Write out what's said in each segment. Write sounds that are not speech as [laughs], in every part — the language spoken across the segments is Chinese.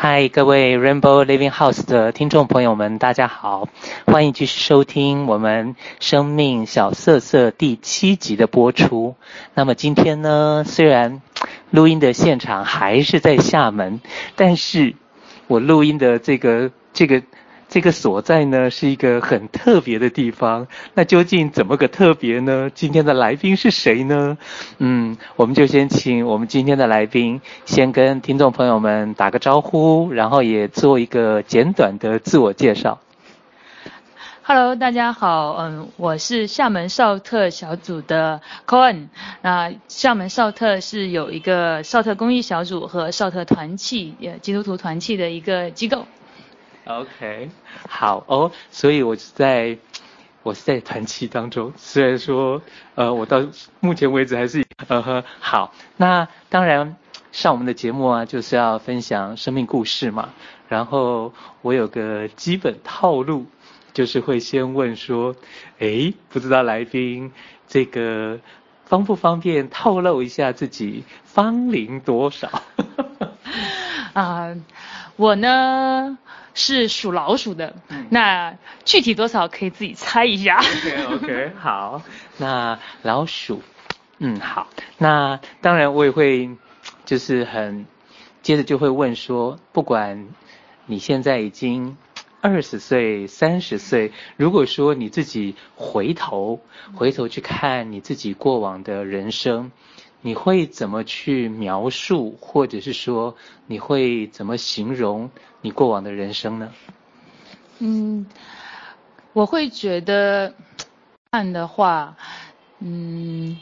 嗨，各位 Rainbow Living House 的听众朋友们，大家好，欢迎继续收听我们生命小色色第七集的播出。那么今天呢，虽然录音的现场还是在厦门，但是我录音的这个这个。这个所在呢，是一个很特别的地方。那究竟怎么个特别呢？今天的来宾是谁呢？嗯，我们就先请我们今天的来宾先跟听众朋友们打个招呼，然后也做一个简短的自我介绍。Hello，大家好，嗯，我是厦门少特小组的 Cohen。那厦门少特是有一个少特公益小组和少特团契，也基督徒团契的一个机构。OK，好哦，所以我是在，我是在团契当中。虽然说，呃，我到目前为止还是，呃呵，好。那当然上我们的节目啊，就是要分享生命故事嘛。然后我有个基本套路，就是会先问说，诶，不知道来宾这个方不方便透露一下自己芳龄多少？[laughs] 啊、我呢？是属老鼠的，那具体多少可以自己猜一下。[laughs] OK OK，好，那老鼠，嗯，好，那当然我也会，就是很，接着就会问说，不管你现在已经二十岁、三十岁，如果说你自己回头回头去看你自己过往的人生。你会怎么去描述，或者是说你会怎么形容你过往的人生呢？嗯，我会觉得看的话，嗯，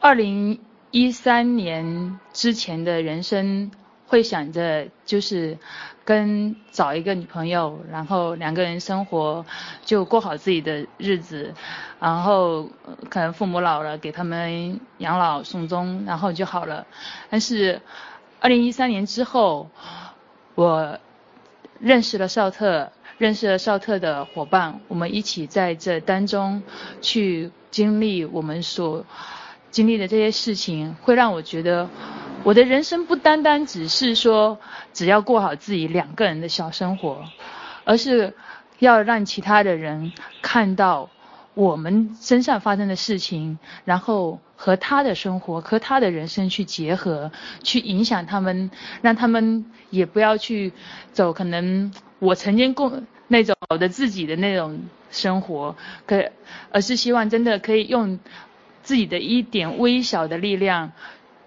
二零一三年之前的人生。会想着就是跟找一个女朋友，然后两个人生活，就过好自己的日子，然后可能父母老了，给他们养老送终，然后就好了。但是，二零一三年之后，我认识了少特，认识了少特的伙伴，我们一起在这当中去经历我们所经历的这些事情，会让我觉得。我的人生不单单只是说只要过好自己两个人的小生活，而是要让其他的人看到我们身上发生的事情，然后和他的生活和他的人生去结合，去影响他们，让他们也不要去走可能我曾经过那种的自己的那种生活，可而是希望真的可以用自己的一点微小的力量。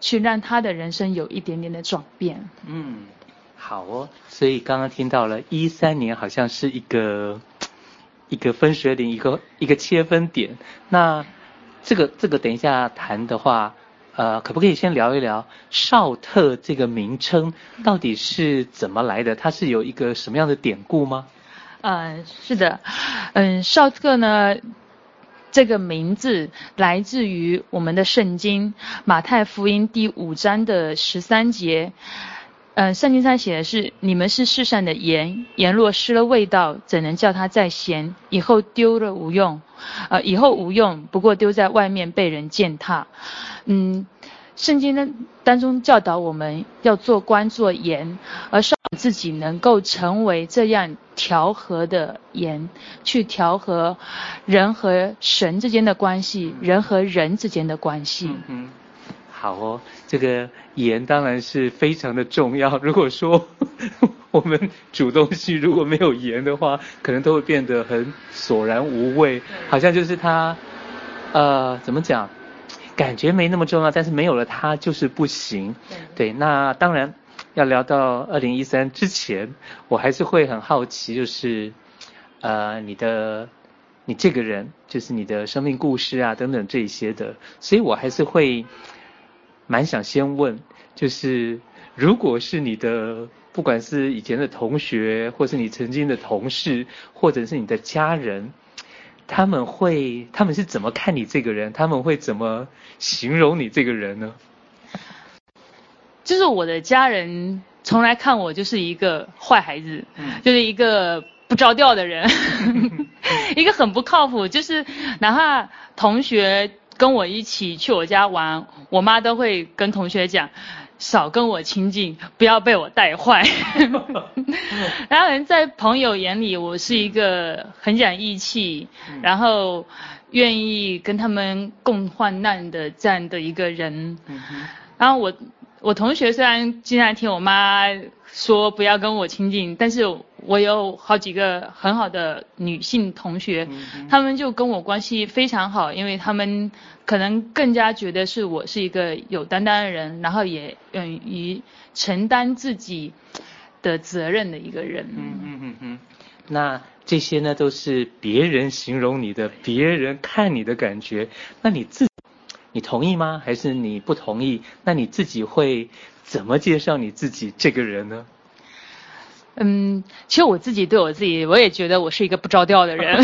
去让他的人生有一点点的转变。嗯，好哦。所以刚刚听到了一三年好像是一个一个分水岭，一个一个切分点。那这个这个等一下谈的话，呃，可不可以先聊一聊少特这个名称到底是怎么来的？它是有一个什么样的典故吗？嗯、呃，是的，嗯，少特呢。这个名字来自于我们的圣经马太福音第五章的十三节。嗯、圣经上写的是：“你们是世上的盐，盐若失了味道，怎能叫它再咸？以后丢了无用，呃，以后无用，不过丢在外面被人践踏。”嗯。圣经呢当中教导我们要做官做盐，而让自己能够成为这样调和的盐，去调和人和神之间的关系，人和人之间的关系。嗯，嗯，好哦，这个盐当然是非常的重要。[laughs] 如果说 [laughs] 我们煮东西如果没有盐的话，可能都会变得很索然无味，好像就是它，呃，怎么讲？感觉没那么重要，但是没有了它就是不行。对，对，那当然要聊到二零一三之前，我还是会很好奇，就是呃，你的你这个人，就是你的生命故事啊等等这一些的，所以我还是会蛮想先问，就是如果是你的，不管是以前的同学，或是你曾经的同事，或者是你的家人。他们会，他们是怎么看你这个人？他们会怎么形容你这个人呢？就是我的家人从来看我就是一个坏孩子，嗯、就是一个不着调的人，[laughs] 一个很不靠谱。就是哪怕同学跟我一起去我家玩，我妈都会跟同学讲，少跟我亲近，不要被我带坏。[laughs] 然后，在朋友眼里，我是一个很讲义气，嗯、然后愿意跟他们共患难的这样的一个人。然后我我同学虽然经常听我妈说不要跟我亲近，但是我有好几个很好的女性同学，她、嗯、们就跟我关系非常好，因为她们可能更加觉得是我是一个有担当的人，然后也愿意承担自己的责任的一个人。嗯嗯嗯嗯。那这些呢，都是别人形容你的，别人看你的感觉。那你自己，你同意吗？还是你不同意？那你自己会？怎么介绍你自己这个人呢？嗯，其实我自己对我自己，我也觉得我是一个不着调的人。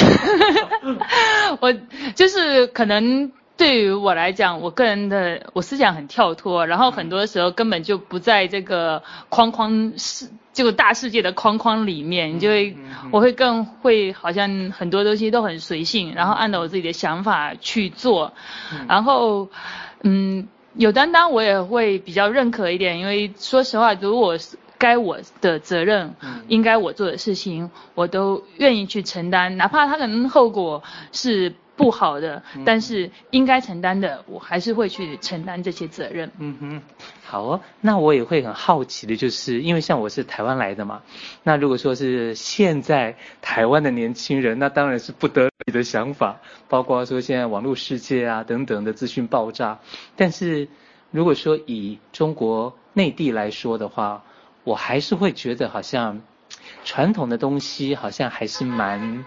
[laughs] 我就是可能对于我来讲，我个人的我思想很跳脱，然后很多时候根本就不在这个框框世这个大世界的框框里面，你就会我会更会好像很多东西都很随性，然后按照我自己的想法去做，然后嗯。有担当，我也会比较认可一点，因为说实话，如果该我的责任，嗯、应该我做的事情，我都愿意去承担，哪怕他可能后果是不好的，嗯、但是应该承担的，我还是会去承担这些责任。嗯哼，好哦，那我也会很好奇的，就是因为像我是台湾来的嘛，那如果说是现在台湾的年轻人，那当然是不得已的想法，包括说现在网络世界啊等等的资讯爆炸，但是如果说以中国内地来说的话，我还是会觉得好像传统的东西好像还是蛮。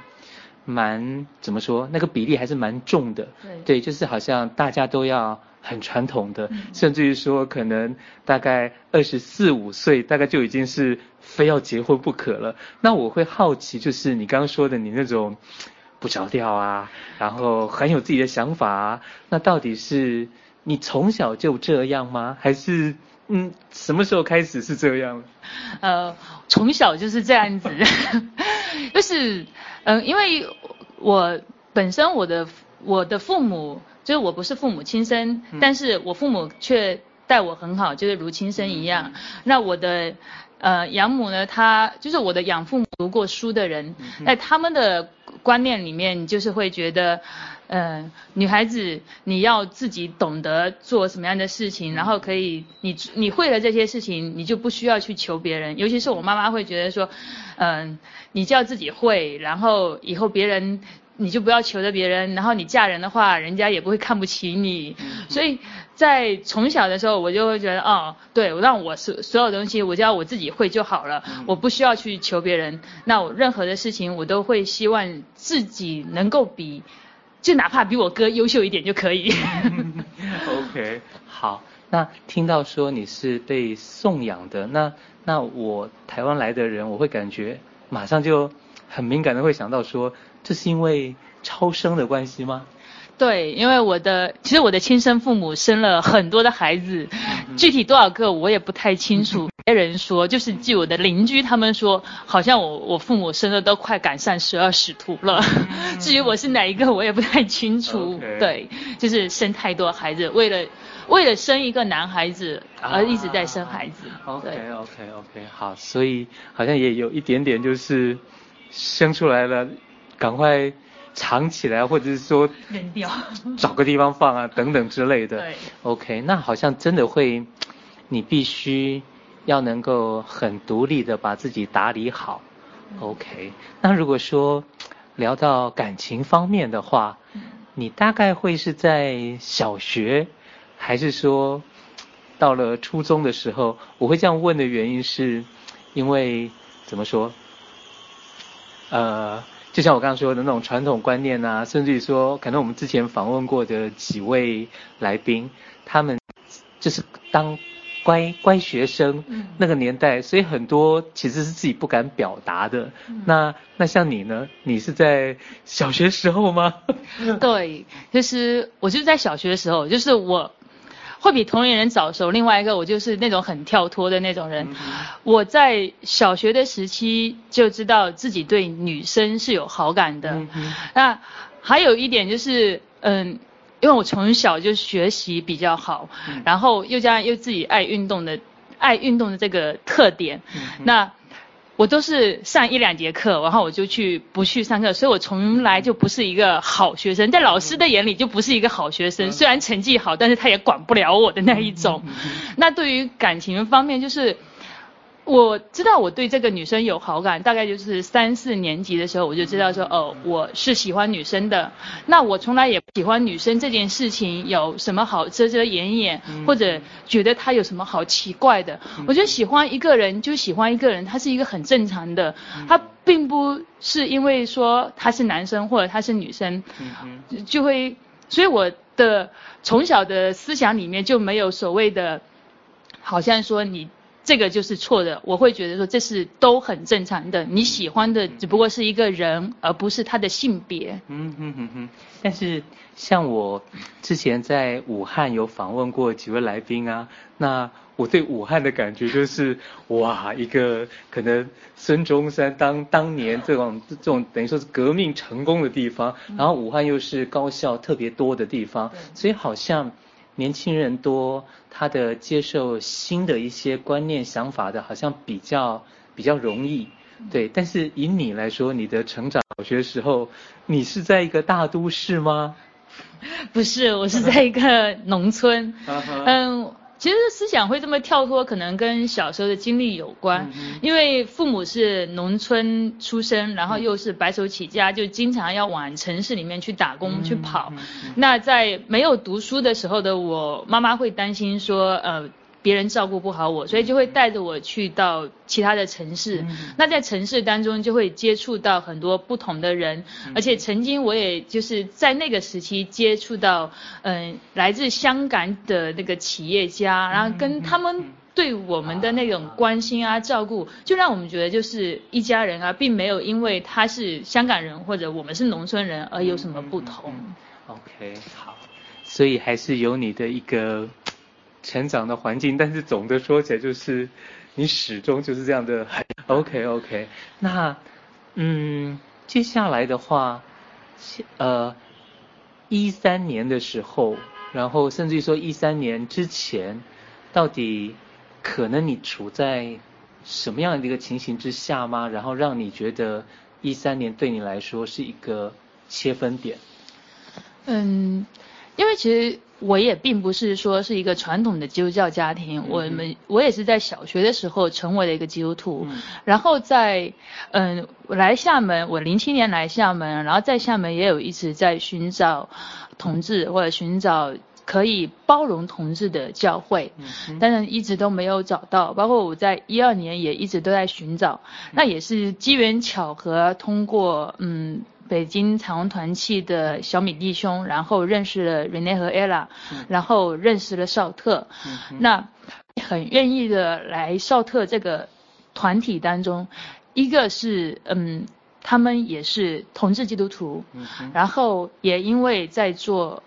蛮怎么说？那个比例还是蛮重的。对，对，就是好像大家都要很传统的，嗯、甚至于说可能大概二十四五岁，大概就已经是非要结婚不可了。那我会好奇，就是你刚刚说的你那种不着调啊，然后很有自己的想法啊，那到底是你从小就这样吗？还是嗯，什么时候开始是这样？呃，从小就是这样子，[laughs] 就是。嗯，因为我本身我的我的父母就是我不是父母亲生，嗯、但是我父母却待我很好，就是如亲生一样。嗯、那我的呃养母呢，她就是我的养父母读过书的人，在、嗯、他们的观念里面，就是会觉得，呃，女孩子你要自己懂得做什么样的事情，然后可以你你会了这些事情，你就不需要去求别人。尤其是我妈妈会觉得说，嗯、呃。你就要自己会，然后以后别人你就不要求着别人，然后你嫁人的话，人家也不会看不起你。所以在从小的时候，我就会觉得，哦，对，我让我所所有东西，我只要我自己会就好了，我不需要去求别人。那我任何的事情，我都会希望自己能够比，就哪怕比我哥优秀一点就可以。[laughs] OK，好，那听到说你是被送养的，那那我台湾来的人，我会感觉。马上就很敏感的会想到说，这是因为超生的关系吗？对，因为我的其实我的亲生父母生了很多的孩子，具体多少个我也不太清楚。[laughs] 别人说，就是据我的邻居他们说，好像我我父母生的都快赶上十二使徒了。至于我是哪一个，我也不太清楚。对，就是生太多孩子，为了为了生一个男孩子而一直在生孩子。Ah, OK OK OK，好，所以好像也有一点点就是生出来了，赶快藏起来，或者是说扔掉，[laughs] 找个地方放啊等等之类的。对，OK，那好像真的会，你必须。要能够很独立的把自己打理好，OK。那如果说聊到感情方面的话，你大概会是在小学，还是说到了初中的时候？我会这样问的原因是，因为怎么说？呃，就像我刚刚说的那种传统观念啊，甚至于说，可能我们之前访问过的几位来宾，他们就是当。乖乖学生，那个年代，所以很多其实是自己不敢表达的。那那像你呢？你是在小学时候吗？[laughs] 对，就是我就是在小学的时候，就是我会比同龄人早熟。另外一个，我就是那种很跳脱的那种人。我在小学的时期就知道自己对女生是有好感的。那还有一点就是，嗯。因为我从小就学习比较好，嗯、然后又加上又自己爱运动的爱运动的这个特点，嗯、那我都是上一两节课，然后我就去不去上课，所以我从来就不是一个好学生，在老师的眼里就不是一个好学生，嗯、虽然成绩好，但是他也管不了我的那一种。那对于感情方面，就是。我知道我对这个女生有好感，大概就是三四年级的时候，我就知道说，哦，我是喜欢女生的。那我从来也不喜欢女生这件事情有什么好遮遮掩掩，或者觉得她有什么好奇怪的。我觉得喜欢一个人就喜欢一个人，他是一个很正常的，他并不是因为说他是男生或者他是女生，就会。所以我的从小的思想里面就没有所谓的，好像说你。这个就是错的，我会觉得说这是都很正常的。你喜欢的只不过是一个人，而不是他的性别。嗯嗯嗯嗯。但是像我之前在武汉有访问过几位来宾啊，那我对武汉的感觉就是，哇，一个可能孙中山当当年这种这种等于说是革命成功的地方，然后武汉又是高校特别多的地方，所以好像。年轻人多，他的接受新的一些观念想法的，好像比较比较容易，对。但是以你来说，你的成长小学时候，你是在一个大都市吗？[laughs] 不是，我是在一个农村。[laughs] 嗯。其实思想会这么跳脱，可能跟小时候的经历有关。因为父母是农村出身，然后又是白手起家，就经常要往城市里面去打工去跑。那在没有读书的时候的我，妈妈会担心说，呃。别人照顾不好我，所以就会带着我去到其他的城市。嗯、那在城市当中就会接触到很多不同的人，嗯、而且曾经我也就是在那个时期接触到，嗯、呃，来自香港的那个企业家，嗯、然后跟他们对我们的那种关心啊、照顾，就让我们觉得就是一家人啊，并没有因为他是香港人或者我们是农村人而有什么不同。嗯、OK，好，所以还是有你的一个。成长的环境，但是总的说起来就是，你始终就是这样的。[laughs] OK OK，那嗯，接下来的话，呃，一三年的时候，然后甚至于说一三年之前，到底可能你处在什么样的一个情形之下吗？然后让你觉得一三年对你来说是一个切分点？嗯，因为其实。我也并不是说是一个传统的基督教家庭，我们我也是在小学的时候成为了一个基督徒，然后在嗯，我来厦门，我零七年来厦门，然后在厦门也有一直在寻找同志或者寻找可以包容同志的教会，但是一直都没有找到，包括我在一二年也一直都在寻找，那也是机缘巧合通过嗯。北京彩虹团契的小米弟兄，然后认识了 Rene 和 Ella，然后认识了绍特，那很愿意的来绍特这个团体当中，一个是嗯，他们也是同志基督徒，然后也因为在做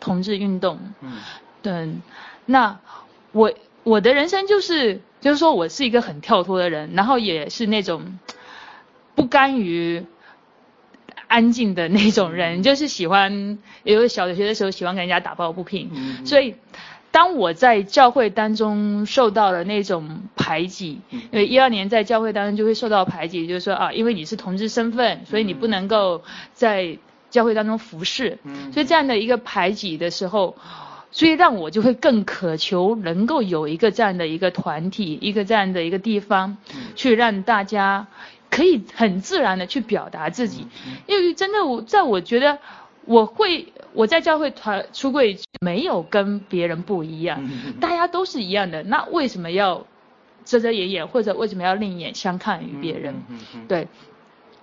同志运动，嗯，那我我的人生就是就是说我是一个很跳脱的人，然后也是那种不甘于。安静的那种人，就是喜欢，有小学的时候喜欢跟人家打抱不平，嗯、所以当我在教会当中受到了那种排挤，嗯、因为一二年在教会当中就会受到排挤，就是说啊，因为你是同志身份，所以你不能够在教会当中服侍，嗯、所以这样的一个排挤的时候，所以让我就会更渴求能够有一个这样的一个团体，一个这样的一个地方，去让大家。可以很自然的去表达自己，因为真的我在我觉得我会我在教会团出柜没有跟别人不一样，大家都是一样的，那为什么要遮遮掩掩或者为什么要另眼相看于别人？对，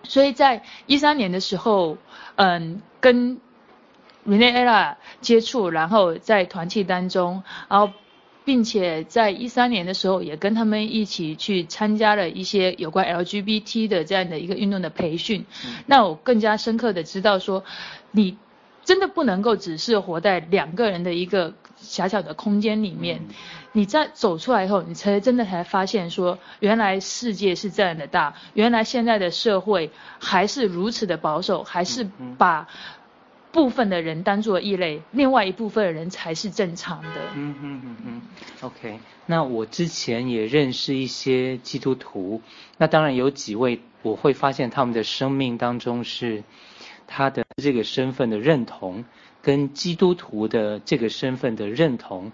所以在一三年的时候，嗯，跟 Rene Ella 接触，然后在团契当中，然后。并且在一三年的时候，也跟他们一起去参加了一些有关 LGBT 的这样的一个运动的培训。嗯、那我更加深刻的知道说，你真的不能够只是活在两个人的一个狭小的空间里面。嗯、你在走出来以后，你才真的才发现说，原来世界是这样的大，原来现在的社会还是如此的保守，还是把部分的人当做异类，另外一部分的人才是正常的。嗯嗯嗯嗯，OK。那我之前也认识一些基督徒，那当然有几位我会发现他们的生命当中是他的这个身份的认同跟基督徒的这个身份的认同，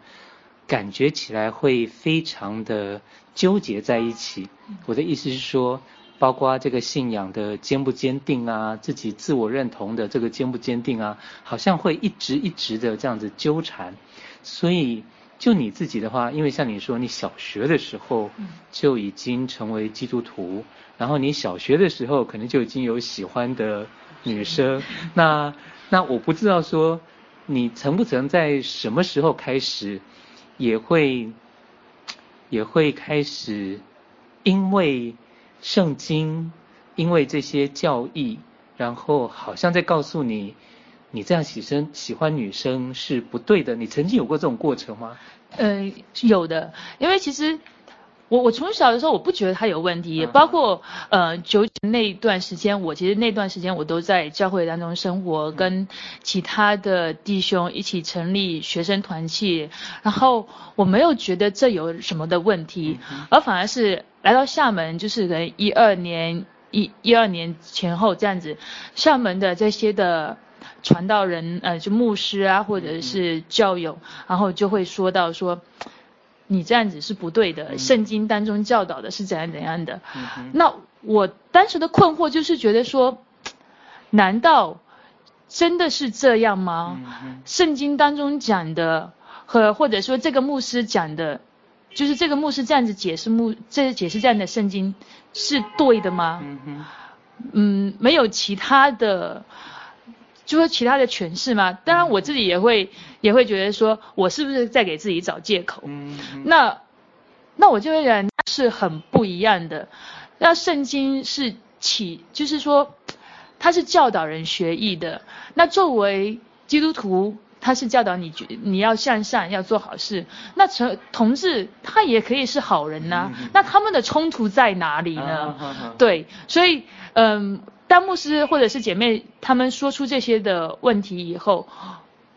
感觉起来会非常的纠结在一起。我的意思是说。包括这个信仰的坚不坚定啊，自己自我认同的这个坚不坚定啊，好像会一直一直的这样子纠缠。所以就你自己的话，因为像你说，你小学的时候就已经成为基督徒，然后你小学的时候可能就已经有喜欢的女生。[laughs] 那那我不知道说你曾不曾在什么时候开始也会也会开始因为。圣经因为这些教义，然后好像在告诉你，你这样喜生喜欢女生是不对的。你曾经有过这种过程吗？嗯、呃，有的。因为其实我我从小的时候我不觉得他有问题，也包括呃九那一段时间，我其实那段时间我都在教会当中生活，跟其他的弟兄一起成立学生团契，然后我没有觉得这有什么的问题，而反而是。来到厦门，就是可能一二年一一二年前后这样子，厦门的这些的传道人，呃，就牧师啊，或者是教友，然后就会说到说，你这样子是不对的，圣经当中教导的是怎样怎样的。那我当时的困惑就是觉得说，难道真的是这样吗？圣经当中讲的和或者说这个牧师讲的。就是这个牧师这样子解释牧，这解释这样的圣经是对的吗？嗯，嗯，没有其他的，就是其他的诠释吗？当然我自己也会也会觉得说，我是不是在给自己找借口？嗯，那那我就会觉得是很不一样的。那圣经是起，就是说，它是教导人学艺的。那作为基督徒。他是教导你，你要向善，要做好事。那成同志他也可以是好人呐、啊。那他们的冲突在哪里呢？对，所以嗯，当牧师或者是姐妹他们说出这些的问题以后，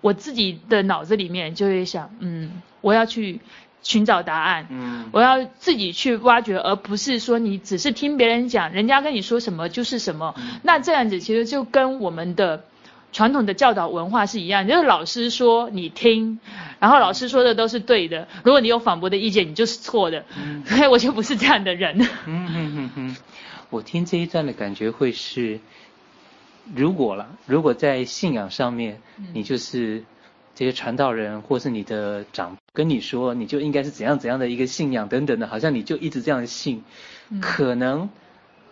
我自己的脑子里面就会想，嗯，我要去寻找答案。嗯，我要自己去挖掘，而不是说你只是听别人讲，人家跟你说什么就是什么。那这样子其实就跟我们的。传统的教导文化是一样，就是老师说你听，然后老师说的都是对的，如果你有反驳的意见，你就是错的。嗯，所 [laughs] 以我就不是这样的人。嗯嗯嗯嗯，我听这一段的感觉会是，如果啦，如果在信仰上面，你就是这些传道人或是你的长跟你说，你就应该是怎样怎样的一个信仰等等的，好像你就一直这样信，可能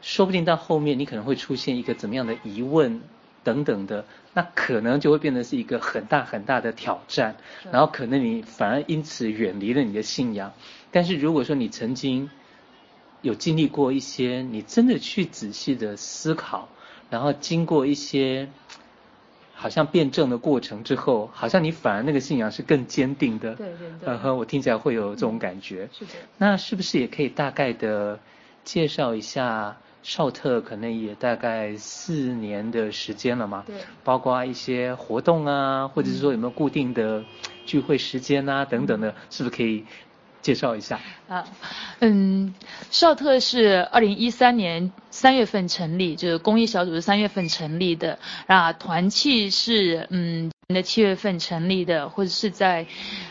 说不定到后面你可能会出现一个怎么样的疑问。等等的，那可能就会变得是一个很大很大的挑战，然后可能你反而因此远离了你的信仰。但是如果说你曾经有经历过一些，你真的去仔细的思考，然后经过一些好像辩证的过程之后，好像你反而那个信仰是更坚定的。对对对。嗯哼，我听起来会有这种感觉。是的。那是不是也可以大概的介绍一下？少特可能也大概四年的时间了嘛，对，包括一些活动啊，或者是说有没有固定的聚会时间啊，等等的，是不是可以介绍一下？啊，嗯，少特是二零一三年三月份成立，就是公益小组是三月份成立的，啊，团契是嗯。的七月份成立的，或者是在，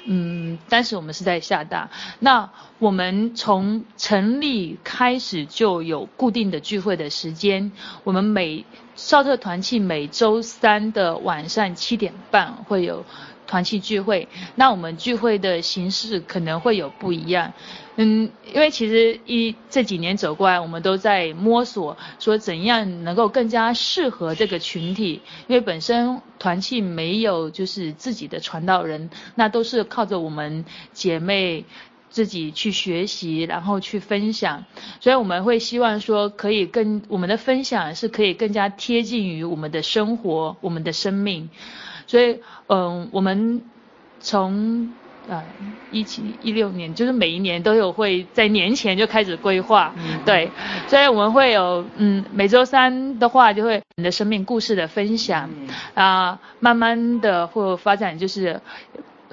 嗯，当时我们是在厦大。那我们从成立开始就有固定的聚会的时间。我们每少特团契每周三的晚上七点半会有团契聚会。那我们聚会的形式可能会有不一样。嗯，因为其实一这几年走过来，我们都在摸索，说怎样能够更加适合这个群体。因为本身团契没有就是自己的传道人，那都是靠着我们姐妹自己去学习，然后去分享。所以我们会希望说，可以跟我们的分享是可以更加贴近于我们的生活、我们的生命。所以，嗯，我们从。呃，一七一六年，就是每一年都有会在年前就开始规划，嗯、对，所以我们会有，嗯，每周三的话就会你的生命故事的分享，啊、慢慢的会发展，就是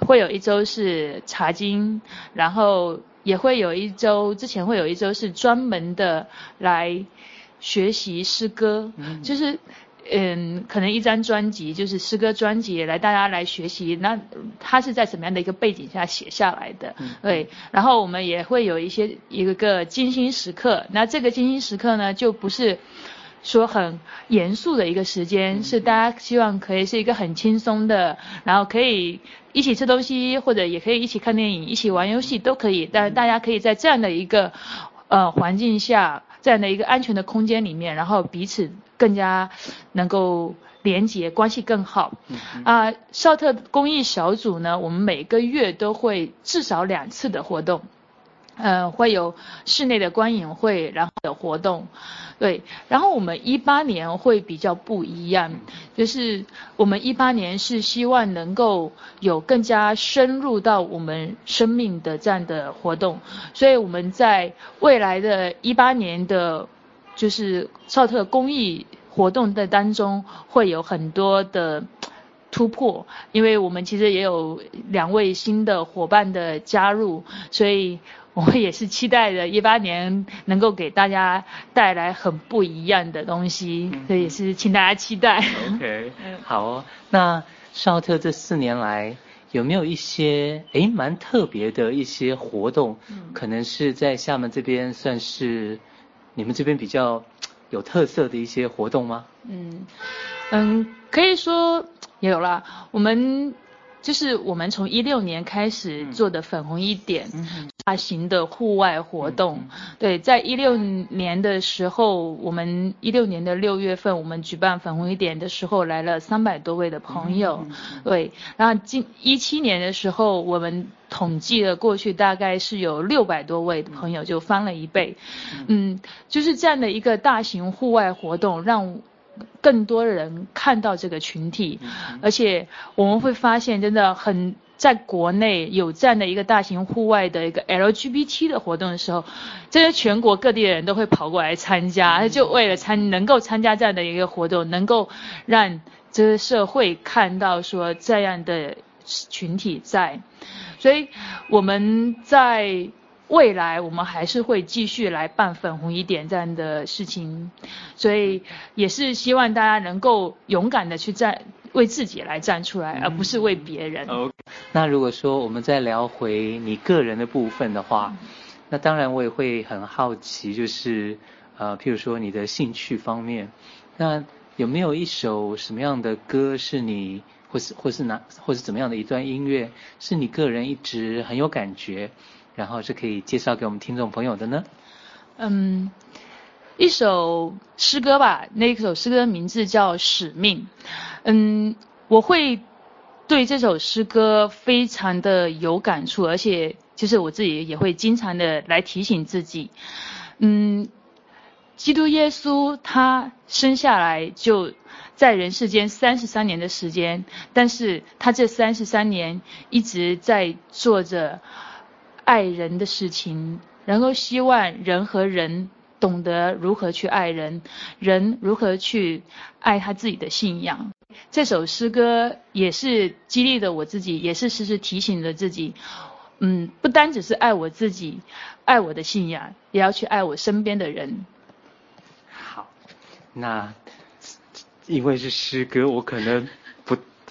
会有一周是查经，然后也会有一周，之前会有一周是专门的来学习诗歌，嗯、就是。嗯，可能一张专辑就是诗歌专辑，来大家来学习。那它是在什么样的一个背景下写下来的？嗯、对。然后我们也会有一些一个个精心时刻。那这个精心时刻呢，就不是说很严肃的一个时间，嗯、是大家希望可以是一个很轻松的，然后可以一起吃东西，或者也可以一起看电影、一起玩游戏都可以。但大家可以在这样的一个呃环境下。这样的一个安全的空间里面，然后彼此更加能够连接，关系更好。啊，少特公益小组呢，我们每个月都会至少两次的活动。呃，会有室内的观影会，然后的活动，对，然后我们一八年会比较不一样，就是我们一八年是希望能够有更加深入到我们生命的这样的活动，所以我们在未来的一八年的，就是少特公益活动的当中会有很多的突破，因为我们其实也有两位新的伙伴的加入，所以。我也是期待着一八年能够给大家带来很不一样的东西，所以也是请大家期待。OK，好哦。那少特这四年来有没有一些诶蛮特别的一些活动？嗯、可能是在厦门这边算是你们这边比较有特色的一些活动吗？嗯嗯，可以说也有啦。我们。就是我们从一六年开始做的粉红一点大型的户外活动，对，在一六年的时候，我们一六年的六月份，我们举办粉红一点的时候，来了三百多位的朋友，对，然后今一七年的时候，我们统计了过去大概是有六百多位的朋友，就翻了一倍，嗯，就是这样的一个大型户外活动让。更多人看到这个群体，而且我们会发现，真的很在国内有这样的一个大型户外的一个 LGBT 的活动的时候，这些全国各地的人都会跑过来参加，就为了参能够参加这样的一个活动，能够让这个社会看到说这样的群体在，所以我们在。未来我们还是会继续来办粉红一点这样的事情，所以也是希望大家能够勇敢的去站，为自己来站出来，而不是为别人。那如果说我们再聊回你个人的部分的话，那当然我也会很好奇，就是呃，譬如说你的兴趣方面，那有没有一首什么样的歌是你，或是或是哪，或是怎么样的一段音乐，是你个人一直很有感觉？然后是可以介绍给我们听众朋友的呢？嗯，一首诗歌吧，那一首诗歌名字叫《使命》。嗯，我会对这首诗歌非常的有感触，而且就是我自己也会经常的来提醒自己。嗯，基督耶稣他生下来就在人世间三十三年的时间，但是他这三十三年一直在做着。爱人的事情，然后希望人和人懂得如何去爱人，人如何去爱他自己的信仰。这首诗歌也是激励着我自己，也是时时提醒着自己，嗯，不单只是爱我自己，爱我的信仰，也要去爱我身边的人。好，那因为是诗歌，我可能。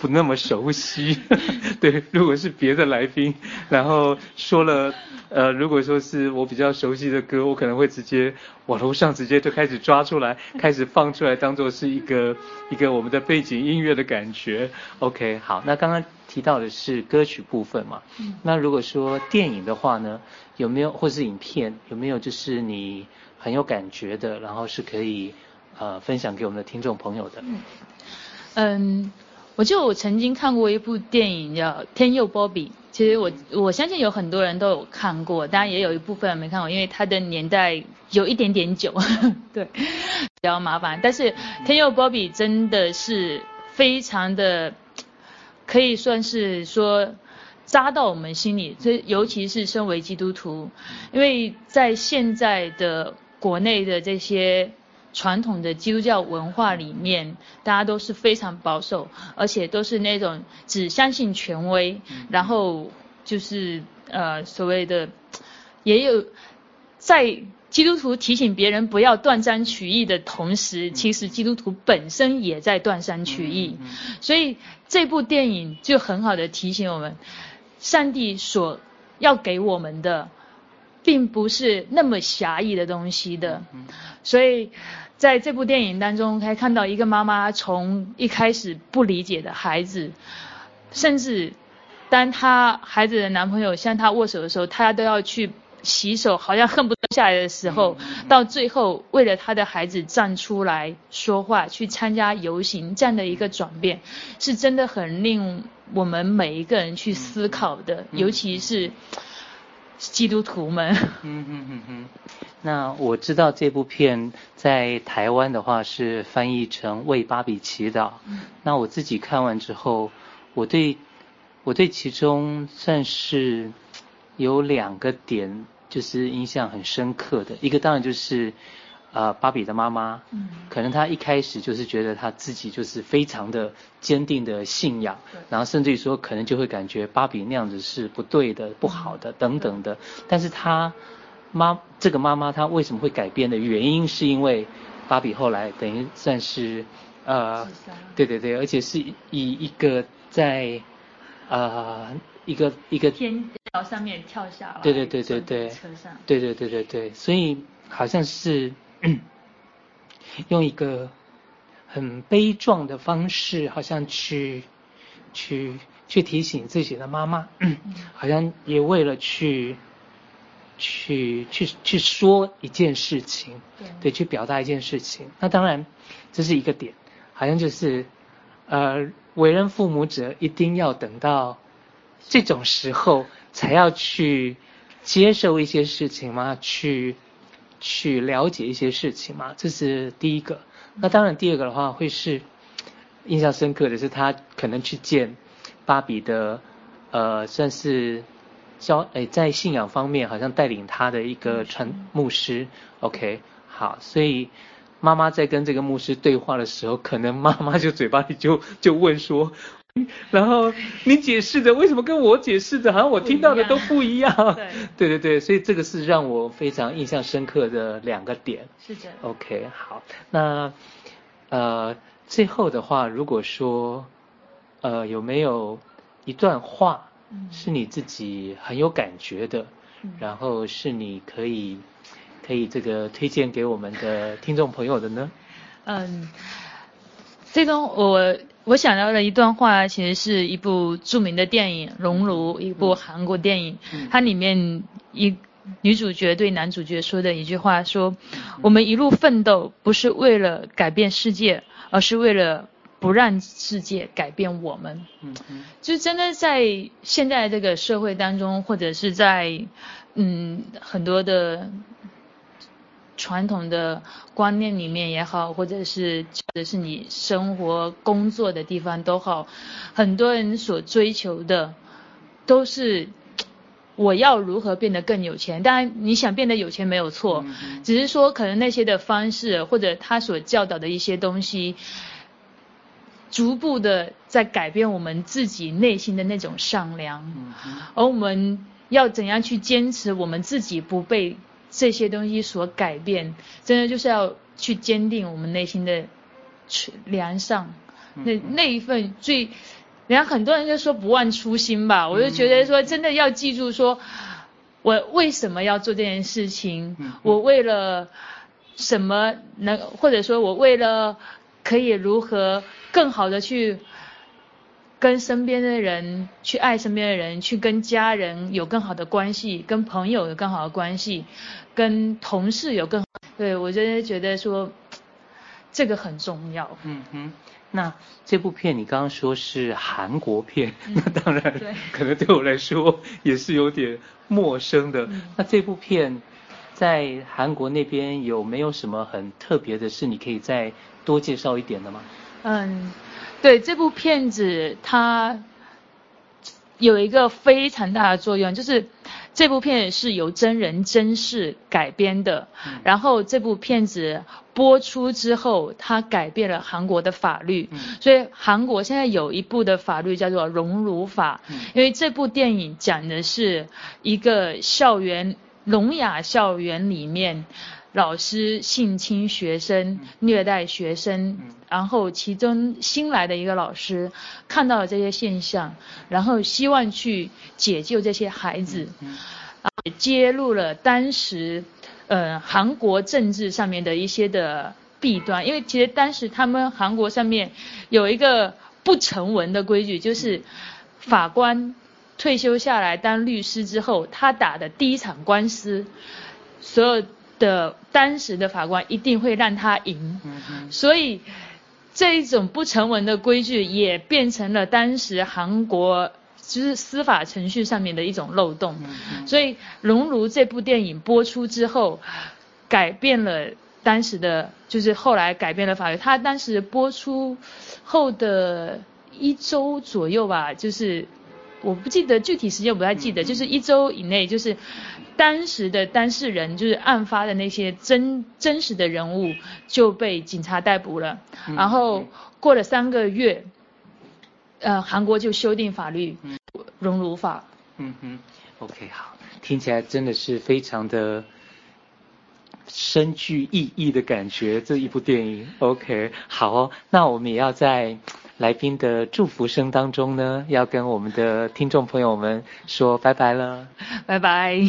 不那么熟悉，[laughs] 对，如果是别的来宾，然后说了，呃，如果说是我比较熟悉的歌，我可能会直接网络上直接就开始抓出来，[laughs] 开始放出来，当做是一个一个我们的背景音乐的感觉。OK，好，那刚刚提到的是歌曲部分嘛，那如果说电影的话呢，有没有或是影片，有没有就是你很有感觉的，然后是可以呃分享给我们的听众朋友的？嗯。我就曾经看过一部电影叫《天佑波比》，其实我我相信有很多人都有看过，当然也有一部分人没看过，因为它的年代有一点点久，[laughs] 对，比较麻烦。但是《天佑波比》真的是非常的，可以算是说扎到我们心里。这尤其是身为基督徒，因为在现在的国内的这些传统的基督教文化里面，大家都是非常保守，而且都是那种只相信权威，然后就是呃所谓的也有在。基督徒提醒别人不要断章取义的同时，其实基督徒本身也在断章取义。所以这部电影就很好的提醒我们，上帝所要给我们的，并不是那么狭义的东西的。所以在这部电影当中，可以看到一个妈妈从一开始不理解的孩子，甚至当她孩子的男朋友向她握手的时候，她都要去。洗手好像恨不得下来的时候，到最后为了她的孩子站出来说话，去参加游行，这样的一个转变，是真的很令我们每一个人去思考的，尤其是基督徒们。嗯嗯嗯嗯。那我知道这部片在台湾的话是翻译成为芭比祈祷。那我自己看完之后，我对我对其中算是有两个点。就是印象很深刻的一个，当然就是，呃，芭比的妈妈，嗯，可能她一开始就是觉得她自己就是非常的坚定的信仰，然后甚至于说可能就会感觉芭比那样子是不对的、不好的等等的。但是她妈这个妈妈她为什么会改变的原因，是因为芭比后来等于算是，呃，对对对，而且是以一个在，呃。一个一个天桥上面跳下来，对对对对对，车上，对对对对对，所以好像是 [clears throat] 用一个很悲壮的方式，好像去去去提醒自己的妈妈，[clears throat] 好像也为了去去去去说一件事情，对，对，去表达一件事情。那当然这是一个点，好像就是呃，为人父母者一定要等到。这种时候才要去接受一些事情吗？去去了解一些事情嘛？这是第一个。那当然，第二个的话会是印象深刻的是，他可能去见芭比的，呃，算是教诶，在信仰方面好像带领他的一个传牧师。OK，好，所以妈妈在跟这个牧师对话的时候，可能妈妈就嘴巴里就就问说。[laughs] 然后你解释的为什么跟我解释的，好像我听到的都不一样。[laughs] 对，对对对，所以这个是让我非常印象深刻的两个点。是的。OK，好，那呃最后的话，如果说呃有没有一段话是你自己很有感觉的，嗯、然后是你可以可以这个推荐给我们的听众朋友的呢？嗯，这个我。我想到的一段话，其实是一部著名的电影《熔炉》，一部韩国电影。它里面一女主角对男主角说的一句话说：“我们一路奋斗，不是为了改变世界，而是为了不让世界改变我们。”嗯嗯，就真的在现在这个社会当中，或者是在嗯很多的。传统的观念里面也好，或者是或者是你生活工作的地方都好，很多人所追求的都是我要如何变得更有钱。当然，你想变得有钱没有错，只是说可能那些的方式或者他所教导的一些东西，逐步的在改变我们自己内心的那种善良，而我们要怎样去坚持我们自己不被。这些东西所改变，真的就是要去坚定我们内心的良善，那那一份最，人家很多人就说不忘初心吧，我就觉得说真的要记住说，我为什么要做这件事情，我为了什么能，或者说我为了可以如何更好的去。跟身边的人去爱身边的人，去跟家人有更好的关系，跟朋友有更好的关系，跟同事有更好。对，我真的觉得说这个很重要。嗯哼，那这部片你刚刚说是韩国片，嗯、[laughs] 那当然可能对我来说也是有点陌生的。嗯、那这部片在韩国那边有没有什么很特别的事？你可以再多介绍一点的吗？嗯。对这部片子，它有一个非常大的作用，就是这部片是由真人真事改编的，嗯、然后这部片子播出之后，它改变了韩国的法律，嗯、所以韩国现在有一部的法律叫做荣辱法，嗯、因为这部电影讲的是一个校园聋哑校园里面。老师性侵学生、虐待学生，然后其中新来的一个老师看到了这些现象，然后希望去解救这些孩子，也揭露了当时呃韩国政治上面的一些的弊端，因为其实当时他们韩国上面有一个不成文的规矩，就是法官退休下来当律师之后，他打的第一场官司，所有。的当时的法官一定会让他赢，嗯、所以这一种不成文的规矩也变成了当时韩国就是司法程序上面的一种漏洞。嗯、所以《熔炉》这部电影播出之后，改变了当时的，就是后来改变了法律。他当时播出后的一周左右吧，就是。我不记得具体时间，我不太记得，就是一周以内，就是当时的当事人，就是案发的那些真真实的人物就被警察逮捕了。然后过了三个月，呃，韩国就修订法律，熔炉法。嗯哼，OK，好，听起来真的是非常的深具意义的感觉，这一部电影。OK，好哦，那我们也要在。来宾的祝福声当中呢，要跟我们的听众朋友们说拜拜了，拜拜。